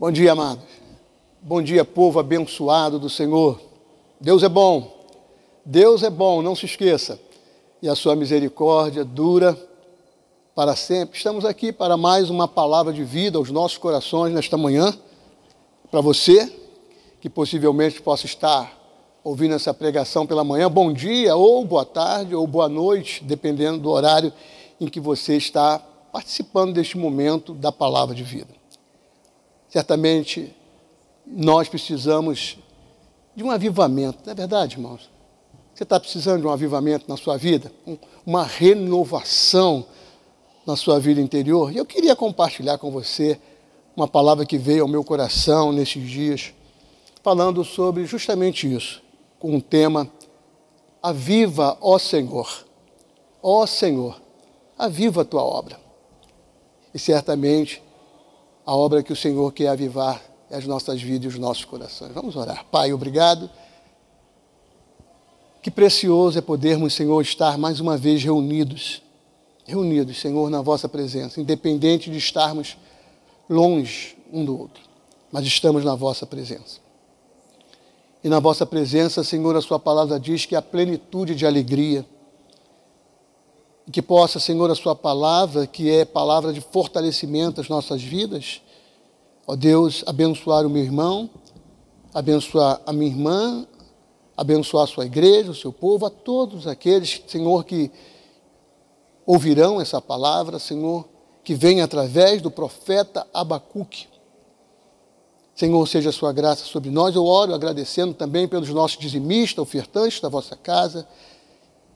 Bom dia, amados. Bom dia, povo abençoado do Senhor. Deus é bom. Deus é bom, não se esqueça. E a sua misericórdia dura para sempre. Estamos aqui para mais uma palavra de vida aos nossos corações nesta manhã. Para você que possivelmente possa estar ouvindo essa pregação pela manhã, bom dia, ou boa tarde, ou boa noite, dependendo do horário em que você está participando deste momento da palavra de vida. Certamente nós precisamos de um avivamento, não é verdade, irmãos? Você está precisando de um avivamento na sua vida, uma renovação na sua vida interior. E eu queria compartilhar com você uma palavra que veio ao meu coração nesses dias, falando sobre justamente isso, com o tema Aviva, ó Senhor. Ó Senhor, aviva a tua obra. E certamente a obra que o Senhor quer avivar é as nossas vidas e os nossos corações. Vamos orar. Pai, obrigado. Que precioso é podermos, Senhor, estar mais uma vez reunidos, reunidos, Senhor, na vossa presença, independente de estarmos longe um do outro, mas estamos na vossa presença. E na vossa presença, Senhor, a sua palavra diz que a plenitude de alegria, e que possa, Senhor, a Sua palavra, que é palavra de fortalecimento às nossas vidas, ó Deus, abençoar o meu irmão, abençoar a minha irmã, abençoar a sua igreja, o seu povo, a todos aqueles, Senhor, que ouvirão essa palavra, Senhor, que vem através do profeta Abacuque. Senhor, seja a sua graça sobre nós. Eu oro agradecendo também pelos nossos dizimistas, ofertantes da vossa casa,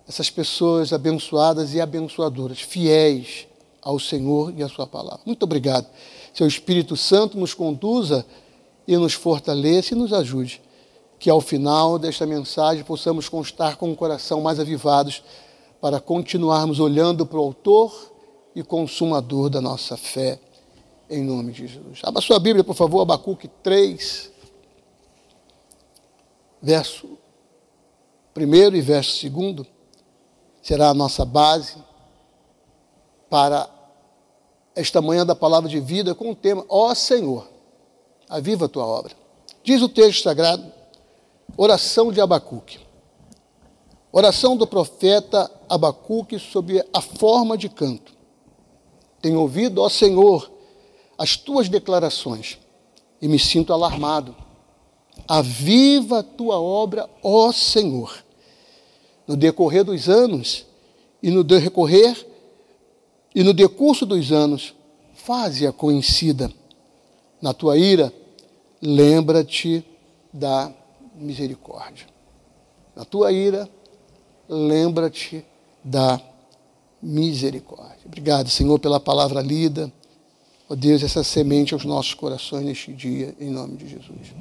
essas pessoas abençoadas e abençoadoras, fiéis ao Senhor e à Sua palavra. Muito obrigado. Seu Espírito Santo nos conduza e nos fortaleça e nos ajude. Que ao final desta mensagem possamos constar com o coração mais avivados para continuarmos olhando para o Autor e Consumador da nossa fé. Em nome de Jesus. Abra sua Bíblia, por favor, Abacuque 3, verso 1 e verso 2 será a nossa base para esta manhã da palavra de vida com o tema Ó Senhor, aviva a tua obra. Diz o texto sagrado, oração de Abacuque. Oração do profeta Abacuque sob a forma de canto. Tenho ouvido, ó Senhor, as tuas declarações e me sinto alarmado. Aviva a tua obra, ó Senhor no decorrer dos anos e no decorrer e no decurso dos anos, faze-a conhecida. Na tua ira, lembra-te da misericórdia. Na tua ira, lembra-te da misericórdia. Obrigado, Senhor, pela palavra lida. Ó oh Deus, essa semente aos nossos corações neste dia, em nome de Jesus.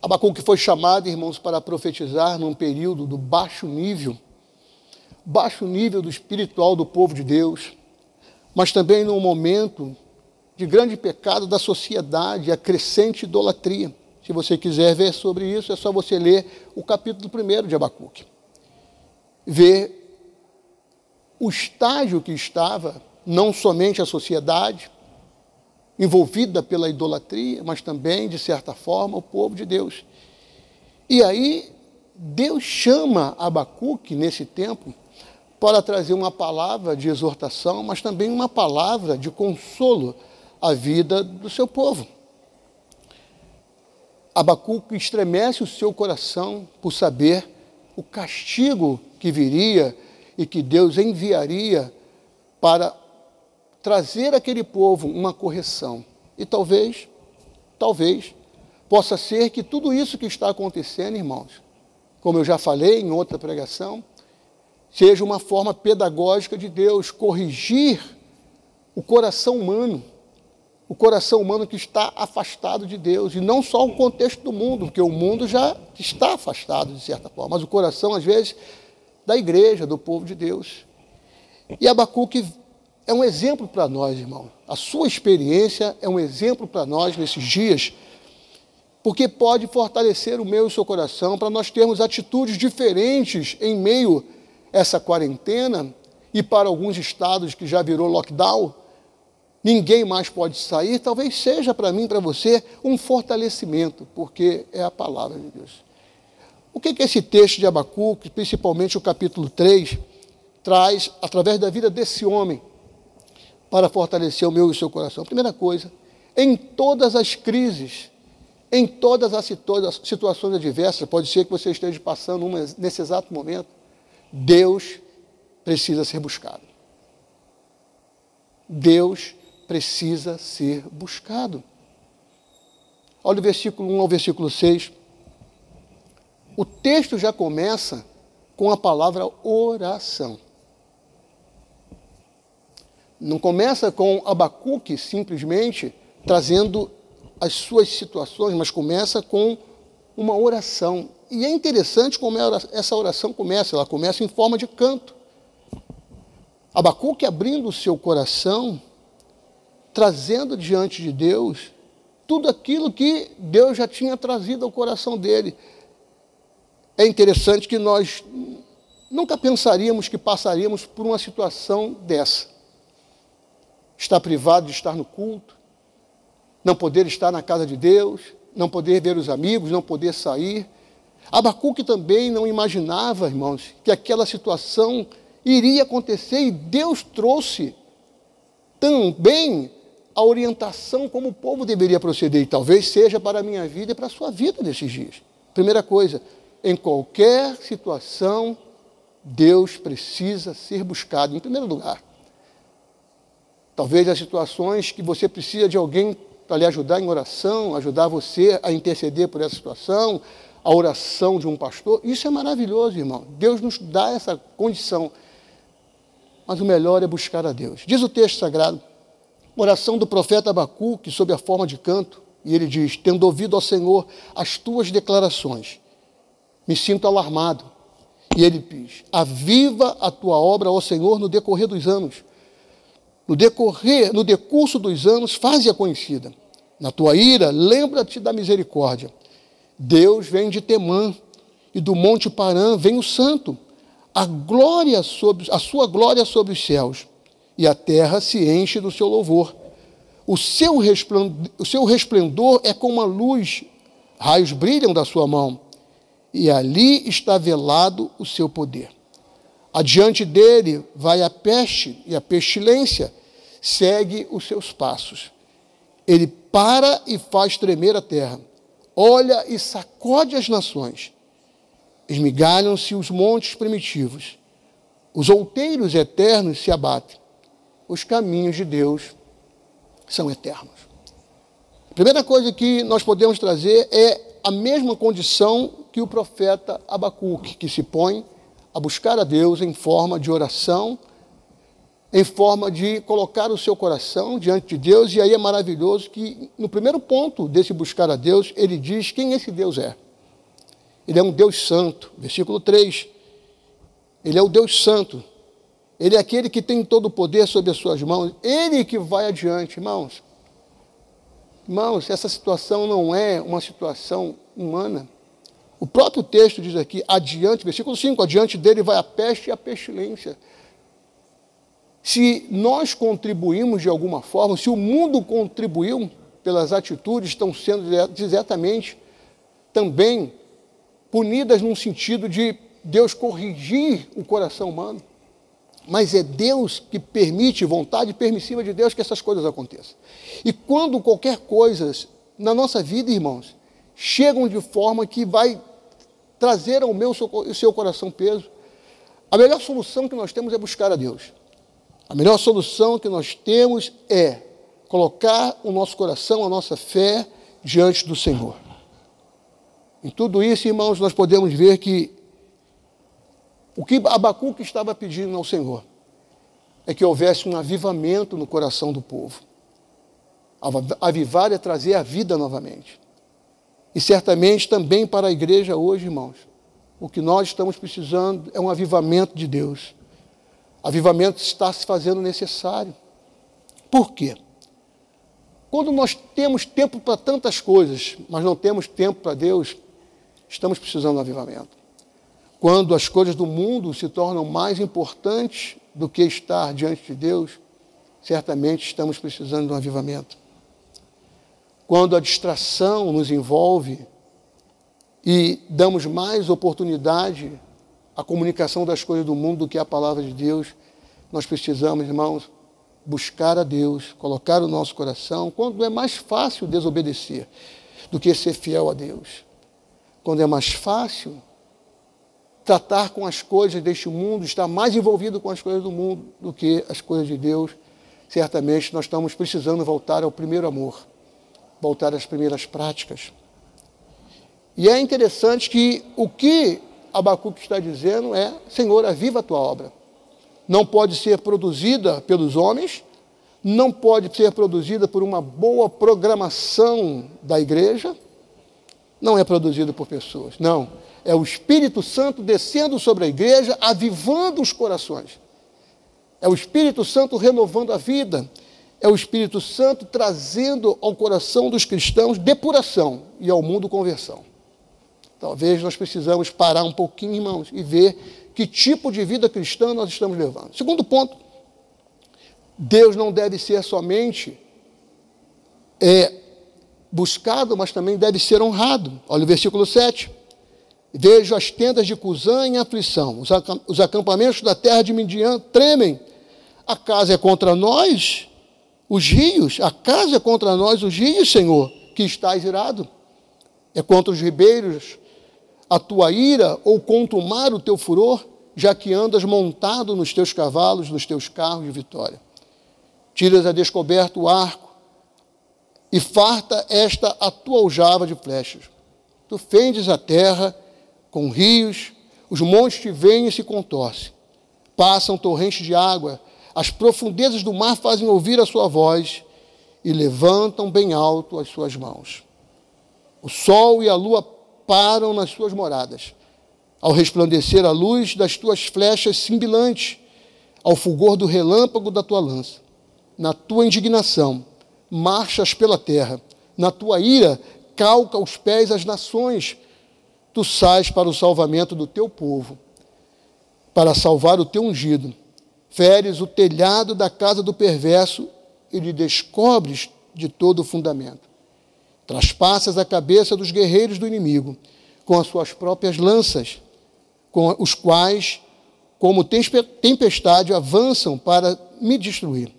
Abacuque foi chamado, irmãos, para profetizar num período do baixo nível, baixo nível do espiritual do povo de Deus, mas também num momento de grande pecado da sociedade, a crescente idolatria. Se você quiser ver sobre isso, é só você ler o capítulo 1 de Abacuque. Ver o estágio que estava, não somente a sociedade, envolvida pela idolatria, mas também, de certa forma, o povo de Deus. E aí, Deus chama Abacuque, nesse tempo, para trazer uma palavra de exortação, mas também uma palavra de consolo à vida do seu povo. Abacuque estremece o seu coração por saber o castigo que viria e que Deus enviaria para trazer àquele povo uma correção. E talvez, talvez, possa ser que tudo isso que está acontecendo, irmãos, como eu já falei em outra pregação, seja uma forma pedagógica de Deus corrigir o coração humano, o coração humano que está afastado de Deus, e não só o contexto do mundo, porque o mundo já está afastado de certa forma, mas o coração, às vezes, da igreja, do povo de Deus. E Abacuque é um exemplo para nós, irmão. A sua experiência é um exemplo para nós nesses dias, porque pode fortalecer o meu e o seu coração para nós termos atitudes diferentes em meio a essa quarentena e para alguns estados que já virou lockdown, ninguém mais pode sair, talvez seja para mim, para você, um fortalecimento, porque é a palavra de Deus. O que, que esse texto de Abacuque, principalmente o capítulo 3, traz através da vida desse homem para fortalecer o meu e o seu coração? Primeira coisa, em todas as crises, em todas as situações adversas, pode ser que você esteja passando uma nesse exato momento, Deus precisa ser buscado. Deus precisa ser buscado. Olha o versículo 1 ao versículo 6. O texto já começa com a palavra oração. Não começa com Abacuque simplesmente trazendo as suas situações, mas começa com uma oração. E é interessante como essa oração começa, ela começa em forma de canto. Abacuque abrindo o seu coração, trazendo diante de Deus tudo aquilo que Deus já tinha trazido ao coração dele. É interessante que nós nunca pensaríamos que passaríamos por uma situação dessa. Estar privado de estar no culto, não poder estar na casa de Deus, não poder ver os amigos, não poder sair. Abacuque também não imaginava, irmãos, que aquela situação iria acontecer e Deus trouxe também a orientação como o povo deveria proceder, e talvez seja para a minha vida e para a sua vida nesses dias. Primeira coisa, em qualquer situação, Deus precisa ser buscado, em primeiro lugar. Talvez as situações que você precisa de alguém para lhe ajudar em oração, ajudar você a interceder por essa situação, a oração de um pastor. Isso é maravilhoso, irmão. Deus nos dá essa condição. Mas o melhor é buscar a Deus. Diz o texto sagrado, oração do profeta Abacuque sob a forma de canto, e ele diz: Tendo ouvido ao Senhor as tuas declarações, me sinto alarmado. E ele diz: Aviva a tua obra, ó Senhor, no decorrer dos anos no decorrer, no decurso dos anos, faze-a conhecida. Na tua ira, lembra-te da misericórdia. Deus vem de Temã, e do monte Parã vem o santo. A glória sobre, a sua glória sobre os céus, e a terra se enche do seu louvor. O seu, resplendor, o seu resplendor é como a luz, raios brilham da sua mão, e ali está velado o seu poder. Adiante dele vai a peste e a pestilência, segue os seus passos. Ele para e faz tremer a terra, olha e sacode as nações. Esmigalham-se os montes primitivos, os outeiros eternos se abatem. Os caminhos de Deus são eternos. A primeira coisa que nós podemos trazer é a mesma condição que o profeta Abacuque, que se põe a buscar a Deus em forma de oração em forma de colocar o seu coração diante de Deus, e aí é maravilhoso que, no primeiro ponto desse buscar a Deus, ele diz quem esse Deus é. Ele é um Deus santo, versículo 3. Ele é o Deus santo. Ele é aquele que tem todo o poder sobre as suas mãos. Ele que vai adiante, irmãos. Irmãos, essa situação não é uma situação humana. O próprio texto diz aqui, adiante, versículo 5, adiante dele vai a peste e a pestilência se nós contribuímos de alguma forma, se o mundo contribuiu pelas atitudes, estão sendo exatamente também punidas num sentido de Deus corrigir o coração humano. Mas é Deus que permite, vontade permissiva de Deus, que essas coisas aconteçam. E quando qualquer coisa na nossa vida, irmãos, chegam de forma que vai trazer ao meu o seu coração peso, a melhor solução que nós temos é buscar a Deus. A melhor solução que nós temos é colocar o nosso coração, a nossa fé diante do Senhor. Em tudo isso, irmãos, nós podemos ver que o que Abacuque estava pedindo ao Senhor é que houvesse um avivamento no coração do povo. Avivar é trazer a vida novamente. E certamente também para a igreja hoje, irmãos, o que nós estamos precisando é um avivamento de Deus. Avivamento está se fazendo necessário. Por quê? Quando nós temos tempo para tantas coisas, mas não temos tempo para Deus, estamos precisando de avivamento. Quando as coisas do mundo se tornam mais importantes do que estar diante de Deus, certamente estamos precisando de um avivamento. Quando a distração nos envolve e damos mais oportunidade à comunicação das coisas do mundo do que à palavra de Deus, nós precisamos, irmãos, buscar a Deus, colocar o nosso coração, quando é mais fácil desobedecer do que ser fiel a Deus. Quando é mais fácil tratar com as coisas deste mundo, estar mais envolvido com as coisas do mundo do que as coisas de Deus, certamente nós estamos precisando voltar ao primeiro amor, voltar às primeiras práticas. E é interessante que o que Abacuque está dizendo é: Senhor, aviva a tua obra. Não pode ser produzida pelos homens, não pode ser produzida por uma boa programação da igreja, não é produzida por pessoas, não é o Espírito Santo descendo sobre a igreja, avivando os corações. É o Espírito Santo renovando a vida. É o Espírito Santo trazendo ao coração dos cristãos depuração e ao mundo conversão. Talvez nós precisamos parar um pouquinho, irmãos, e ver que tipo de vida cristã nós estamos levando. Segundo ponto, Deus não deve ser somente é, buscado, mas também deve ser honrado. Olha o versículo 7. Vejo as tendas de Cusã em aflição, os acampamentos da terra de Midian tremem. A casa é contra nós, os rios, a casa é contra nós, os rios, Senhor, que estás irado. É contra os ribeiros a tua ira ou contumar o teu furor, já que andas montado nos teus cavalos, nos teus carros de vitória. Tiras a descoberto o arco e farta esta a tua aljava de flechas. Tu fendes a terra com rios, os montes te veem e se contorcem. Passam torrentes de água, as profundezas do mar fazem ouvir a sua voz e levantam bem alto as suas mãos. O sol e a lua param nas suas moradas, ao resplandecer a luz das tuas flechas cimbilantes, ao fulgor do relâmpago da tua lança. Na tua indignação, marchas pela terra, na tua ira, calca os pés as nações, tu sais para o salvamento do teu povo, para salvar o teu ungido. Feres o telhado da casa do perverso e lhe descobres de todo o fundamento. Traspassas a cabeça dos guerreiros do inimigo com as suas próprias lanças, com os quais, como tempestade, avançam para me destruir.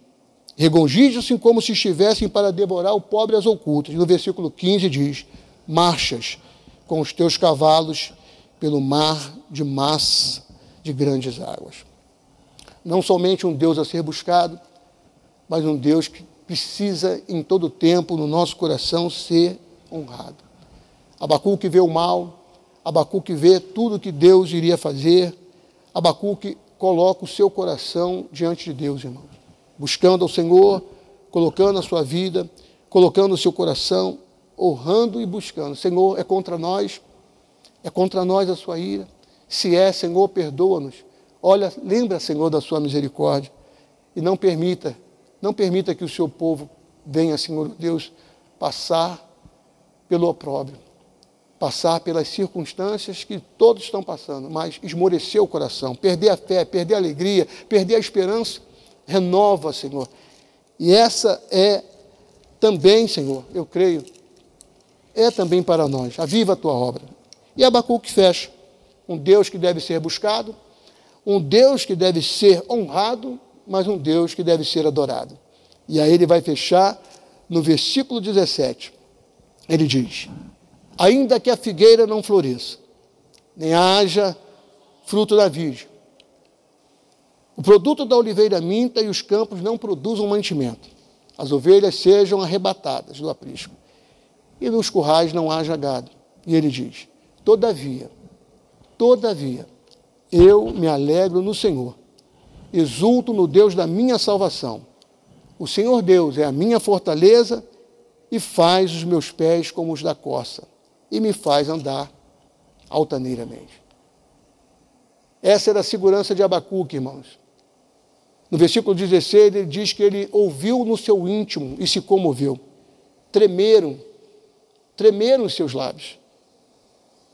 Regongijam-se como se estivessem para devorar o pobre às ocultas. No versículo 15 diz: Marchas com os teus cavalos pelo mar de massa de grandes águas. Não somente um Deus a ser buscado, mas um Deus que precisa em todo tempo no nosso coração ser honrado. Abacuque vê o mal, Abacuque vê tudo que Deus iria fazer, Abacuque coloca o seu coração diante de Deus, irmãos, buscando ao Senhor, colocando a sua vida, colocando o seu coração honrando e buscando. Senhor, é contra nós, é contra nós a sua ira. Se é, Senhor, perdoa-nos. Olha, lembra, Senhor, da sua misericórdia. E não permita, não permita que o seu povo venha, Senhor Deus, passar pelo opróbrio, passar pelas circunstâncias que todos estão passando, mas esmorecer o coração, perder a fé, perder a alegria, perder a esperança. Renova, Senhor. E essa é também, Senhor, eu creio, é também para nós. Aviva a tua obra. E Abacuque fecha. Um Deus que deve ser buscado, um Deus que deve ser honrado, mas um Deus que deve ser adorado. E aí ele vai fechar no versículo 17. Ele diz: Ainda que a figueira não floresça, nem haja fruto da virgem, o produto da oliveira minta e os campos não produzam mantimento, as ovelhas sejam arrebatadas do aprisco e nos currais não haja gado. E ele diz: Todavia, todavia, eu me alegro no Senhor, exulto no Deus da minha salvação. O Senhor Deus é a minha fortaleza e faz os meus pés como os da coça e me faz andar altaneiramente. Essa era a segurança de Abacuque, irmãos. No versículo 16, ele diz que ele ouviu no seu íntimo e se comoveu. Tremeram tremeram os seus lábios.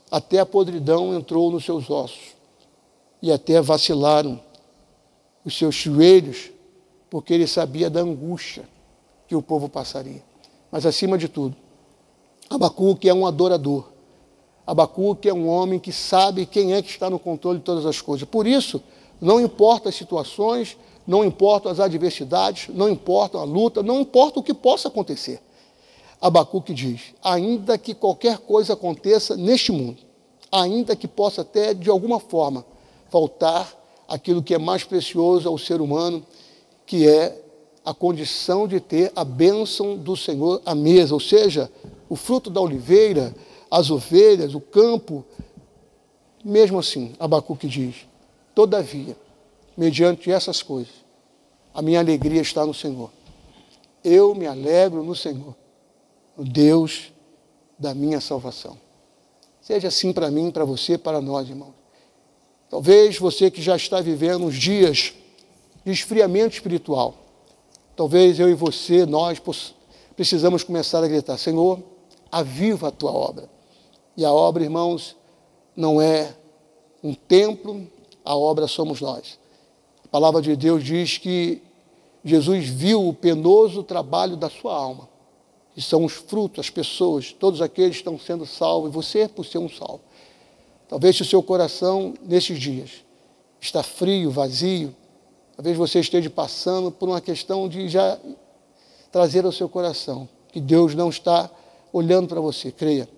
Até a podridão entrou nos seus ossos. E até vacilaram os seus joelhos porque ele sabia da angústia que o povo passaria. Mas acima de tudo, Abacuque é um adorador. Abacuque é um homem que sabe quem é que está no controle de todas as coisas. Por isso, não importa as situações, não importam as adversidades, não importa a luta, não importa o que possa acontecer. Abacuque diz: ainda que qualquer coisa aconteça neste mundo, ainda que possa até de alguma forma faltar aquilo que é mais precioso ao ser humano, que é a condição de ter a bênção do Senhor à mesa, ou seja, o fruto da oliveira, as ovelhas, o campo. Mesmo assim, Abacuque diz: todavia, mediante essas coisas, a minha alegria está no Senhor. Eu me alegro no Senhor, no Deus da minha salvação. Seja assim para mim, para você, para nós, irmãos. Talvez você que já está vivendo uns dias de esfriamento espiritual, talvez eu e você, nós precisamos começar a gritar: Senhor, aviva a tua obra. E a obra, irmãos, não é um templo, a obra somos nós. A palavra de Deus diz que Jesus viu o penoso trabalho da sua alma, que são os frutos, as pessoas, todos aqueles que estão sendo salvos, e você por ser um salvo. Talvez se o seu coração, nesses dias, está frio, vazio, talvez você esteja passando por uma questão de já trazer ao seu coração que Deus não está olhando para você, creia.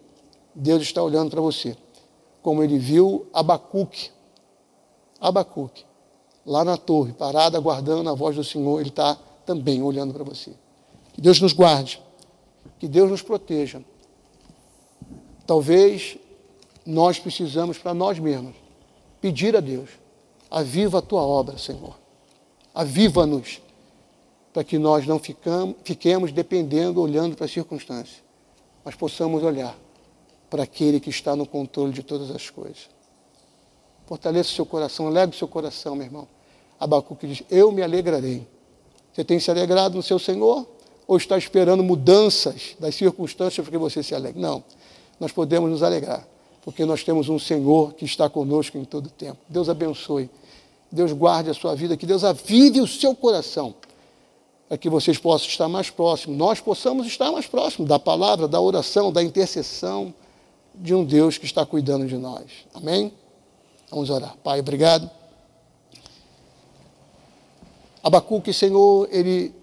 Deus está olhando para você. Como ele viu Abacuque, Abacuque, lá na torre, parado, aguardando a voz do Senhor, ele está também olhando para você. Que Deus nos guarde, que Deus nos proteja. Talvez nós precisamos para nós mesmos pedir a Deus: aviva a tua obra, Senhor. Aviva-nos, para que nós não ficamos, fiquemos dependendo, olhando para as circunstâncias, mas possamos olhar para aquele que está no controle de todas as coisas. Fortaleça o seu coração, alegre o seu coração, meu irmão. Abacuque diz: Eu me alegrarei. Você tem se alegrado no seu Senhor? Ou está esperando mudanças das circunstâncias para que você se alegre? Não. Nós podemos nos alegrar porque nós temos um Senhor que está conosco em todo o tempo. Deus abençoe. Deus guarde a sua vida, que Deus avive o seu coração, para que vocês possam estar mais próximos, nós possamos estar mais próximos da palavra, da oração, da intercessão de um Deus que está cuidando de nós. Amém? Vamos orar. Pai, obrigado. Abacuque, Senhor, ele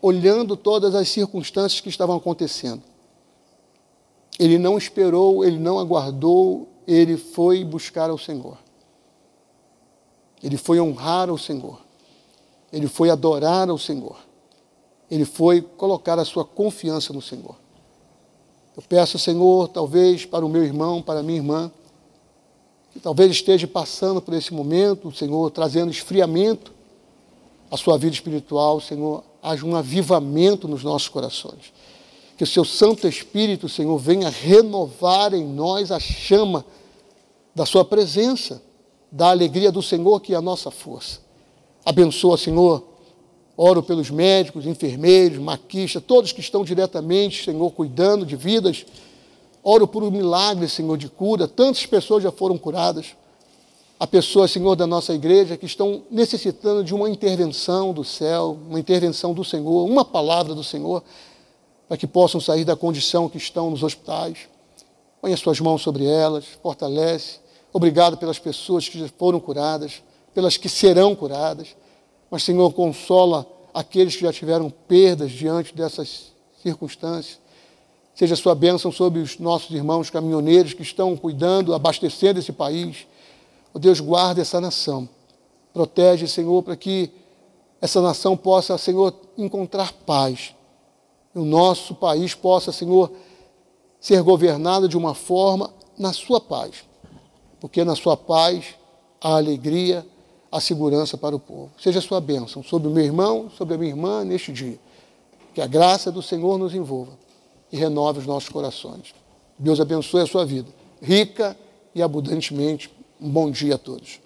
olhando todas as circunstâncias que estavam acontecendo, ele não esperou, ele não aguardou, ele foi buscar ao Senhor. Ele foi honrar ao Senhor. Ele foi adorar ao Senhor. Ele foi colocar a sua confiança no Senhor. Eu peço, Senhor, talvez para o meu irmão, para a minha irmã, que talvez esteja passando por esse momento, Senhor, trazendo esfriamento à sua vida espiritual, Senhor, haja um avivamento nos nossos corações que o seu Santo Espírito, Senhor, venha renovar em nós a chama da sua presença, da alegria do Senhor, que é a nossa força. Abençoa, Senhor. Oro pelos médicos, enfermeiros, maquistas, todos que estão diretamente, Senhor, cuidando de vidas. Oro por um milagre, Senhor, de cura. Tantas pessoas já foram curadas. Há pessoas, Senhor, da nossa igreja que estão necessitando de uma intervenção do céu, uma intervenção do Senhor, uma palavra do Senhor para que possam sair da condição que estão nos hospitais. Põe as suas mãos sobre elas, fortalece. Obrigado pelas pessoas que já foram curadas, pelas que serão curadas. Mas, Senhor, consola aqueles que já tiveram perdas diante dessas circunstâncias. Seja a sua bênção sobre os nossos irmãos caminhoneiros que estão cuidando, abastecendo esse país. O oh, Deus guarda essa nação. Protege, Senhor, para que essa nação possa, Senhor, encontrar paz o nosso país possa, Senhor, ser governado de uma forma na sua paz. Porque na sua paz há alegria, há segurança para o povo. Seja a sua bênção sobre o meu irmão, sobre a minha irmã neste dia. Que a graça do Senhor nos envolva e renove os nossos corações. Deus abençoe a sua vida, rica e abundantemente. Um bom dia a todos.